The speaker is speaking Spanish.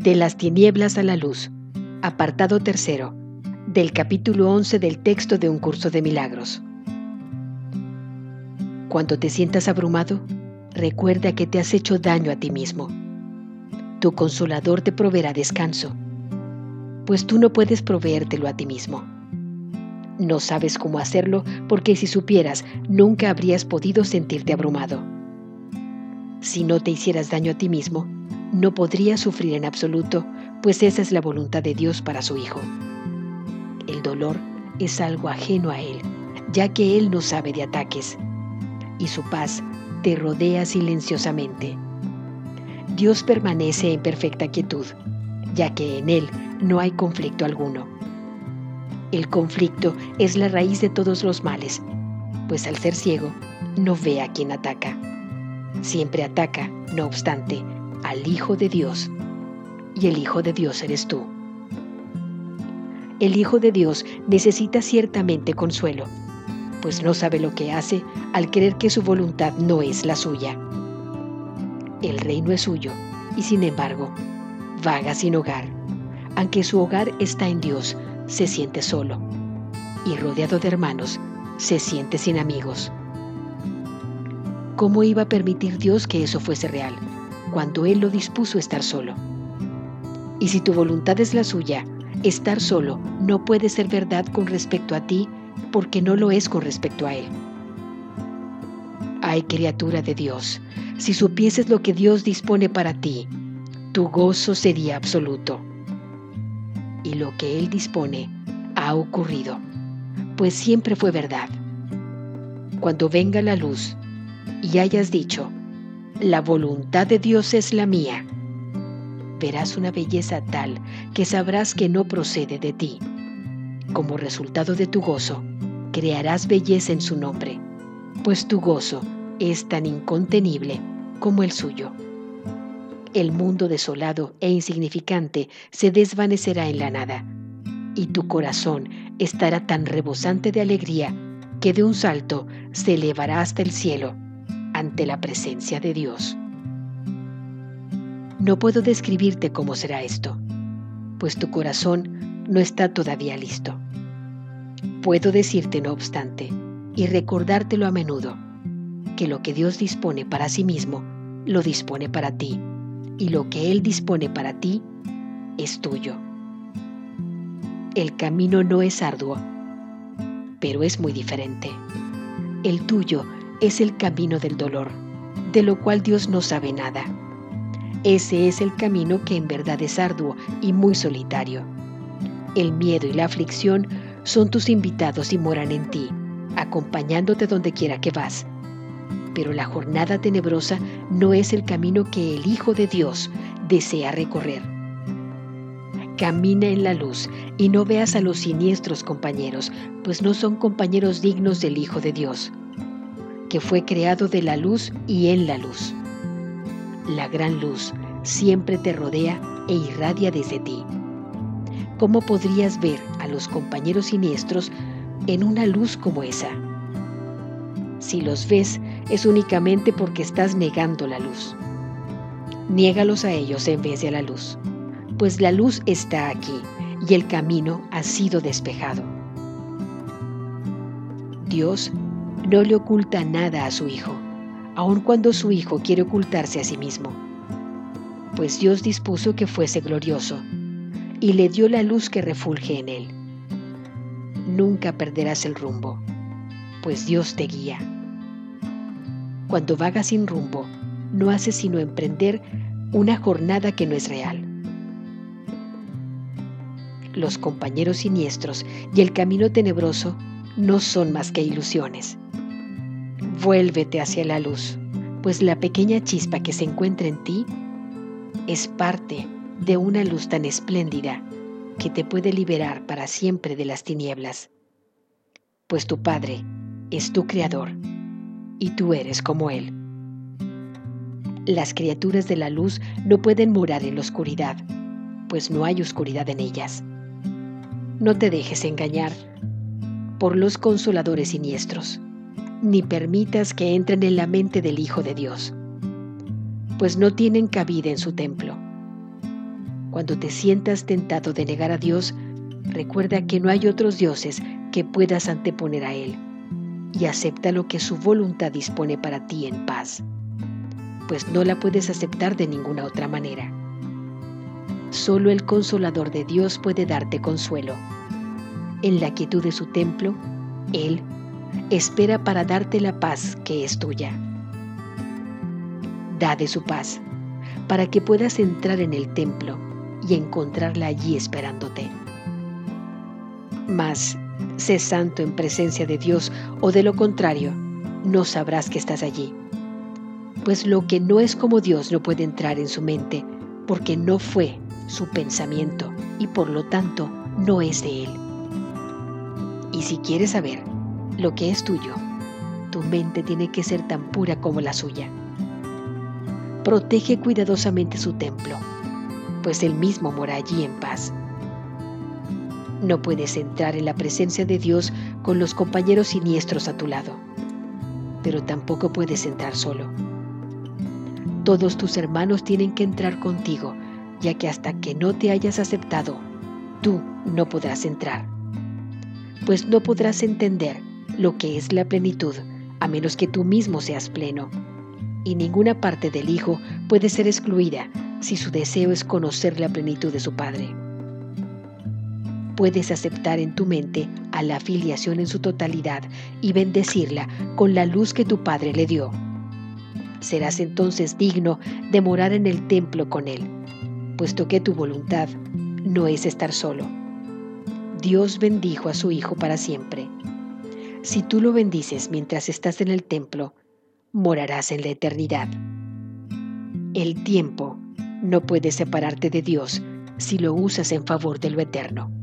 De las tinieblas a la luz. Apartado tercero. Del capítulo 11 del texto de un curso de milagros. Cuando te sientas abrumado, recuerda que te has hecho daño a ti mismo. Tu consolador te proveerá descanso, pues tú no puedes proveértelo a ti mismo. No sabes cómo hacerlo porque si supieras, nunca habrías podido sentirte abrumado. Si no te hicieras daño a ti mismo, no podría sufrir en absoluto, pues esa es la voluntad de Dios para su Hijo. El dolor es algo ajeno a Él, ya que Él no sabe de ataques, y su paz te rodea silenciosamente. Dios permanece en perfecta quietud, ya que en Él no hay conflicto alguno. El conflicto es la raíz de todos los males, pues al ser ciego no ve a quien ataca. Siempre ataca, no obstante, al Hijo de Dios. Y el Hijo de Dios eres tú. El Hijo de Dios necesita ciertamente consuelo, pues no sabe lo que hace al creer que su voluntad no es la suya. El reino es suyo y sin embargo, vaga sin hogar. Aunque su hogar está en Dios, se siente solo y rodeado de hermanos, se siente sin amigos. ¿Cómo iba a permitir Dios que eso fuese real? Cuando Él lo dispuso estar solo. Y si tu voluntad es la suya, estar solo no puede ser verdad con respecto a ti porque no lo es con respecto a Él. Ay, criatura de Dios, si supieses lo que Dios dispone para ti, tu gozo sería absoluto. Y lo que Él dispone ha ocurrido, pues siempre fue verdad. Cuando venga la luz y hayas dicho, la voluntad de Dios es la mía. Verás una belleza tal que sabrás que no procede de ti. Como resultado de tu gozo, crearás belleza en su nombre, pues tu gozo es tan incontenible como el suyo. El mundo desolado e insignificante se desvanecerá en la nada, y tu corazón estará tan rebosante de alegría que de un salto se elevará hasta el cielo ante la presencia de Dios. No puedo describirte cómo será esto, pues tu corazón no está todavía listo. Puedo decirte, no obstante, y recordártelo a menudo, que lo que Dios dispone para sí mismo, lo dispone para ti, y lo que Él dispone para ti es tuyo. El camino no es arduo, pero es muy diferente. El tuyo es el camino del dolor, de lo cual Dios no sabe nada. Ese es el camino que en verdad es arduo y muy solitario. El miedo y la aflicción son tus invitados y moran en ti, acompañándote donde quiera que vas. Pero la jornada tenebrosa no es el camino que el Hijo de Dios desea recorrer. Camina en la luz y no veas a los siniestros compañeros, pues no son compañeros dignos del Hijo de Dios que fue creado de la luz y en la luz. La gran luz siempre te rodea e irradia desde ti. ¿Cómo podrías ver a los compañeros siniestros en una luz como esa? Si los ves es únicamente porque estás negando la luz. Niégalos a ellos en vez de a la luz, pues la luz está aquí y el camino ha sido despejado. Dios no le oculta nada a su Hijo, aun cuando su Hijo quiere ocultarse a sí mismo. Pues Dios dispuso que fuese glorioso y le dio la luz que refulge en él. Nunca perderás el rumbo, pues Dios te guía. Cuando vagas sin rumbo, no haces sino emprender una jornada que no es real. Los compañeros siniestros y el camino tenebroso no son más que ilusiones. Vuélvete hacia la luz, pues la pequeña chispa que se encuentra en ti es parte de una luz tan espléndida que te puede liberar para siempre de las tinieblas. Pues tu Padre es tu Creador y tú eres como Él. Las criaturas de la luz no pueden morar en la oscuridad, pues no hay oscuridad en ellas. No te dejes engañar por los consoladores siniestros ni permitas que entren en la mente del Hijo de Dios, pues no tienen cabida en su templo. Cuando te sientas tentado de negar a Dios, recuerda que no hay otros dioses que puedas anteponer a Él y acepta lo que su voluntad dispone para ti en paz, pues no la puedes aceptar de ninguna otra manera. Solo el consolador de Dios puede darte consuelo. En la quietud de su templo, Él espera para darte la paz que es tuya. Da de su paz, para que puedas entrar en el templo y encontrarla allí esperándote. Mas, sé santo en presencia de Dios o de lo contrario, no sabrás que estás allí. Pues lo que no es como Dios no puede entrar en su mente, porque no fue su pensamiento y por lo tanto no es de Él. Y si quieres saber lo que es tuyo, tu mente tiene que ser tan pura como la suya. Protege cuidadosamente su templo pues Él mismo mora allí en paz. No puedes entrar en la presencia de Dios con los compañeros siniestros a tu lado, pero tampoco puedes entrar solo. Todos tus hermanos tienen que entrar contigo, ya que hasta que no te hayas aceptado, tú no podrás entrar. Pues no podrás entender lo que es la plenitud a menos que tú mismo seas pleno. Y ninguna parte del Hijo puede ser excluida si su deseo es conocer la plenitud de su Padre. Puedes aceptar en tu mente a la afiliación en su totalidad y bendecirla con la luz que tu Padre le dio. Serás entonces digno de morar en el templo con Él, puesto que tu voluntad no es estar solo. Dios bendijo a su Hijo para siempre. Si tú lo bendices mientras estás en el templo, morarás en la eternidad. El tiempo no puedes separarte de Dios si lo usas en favor de lo eterno.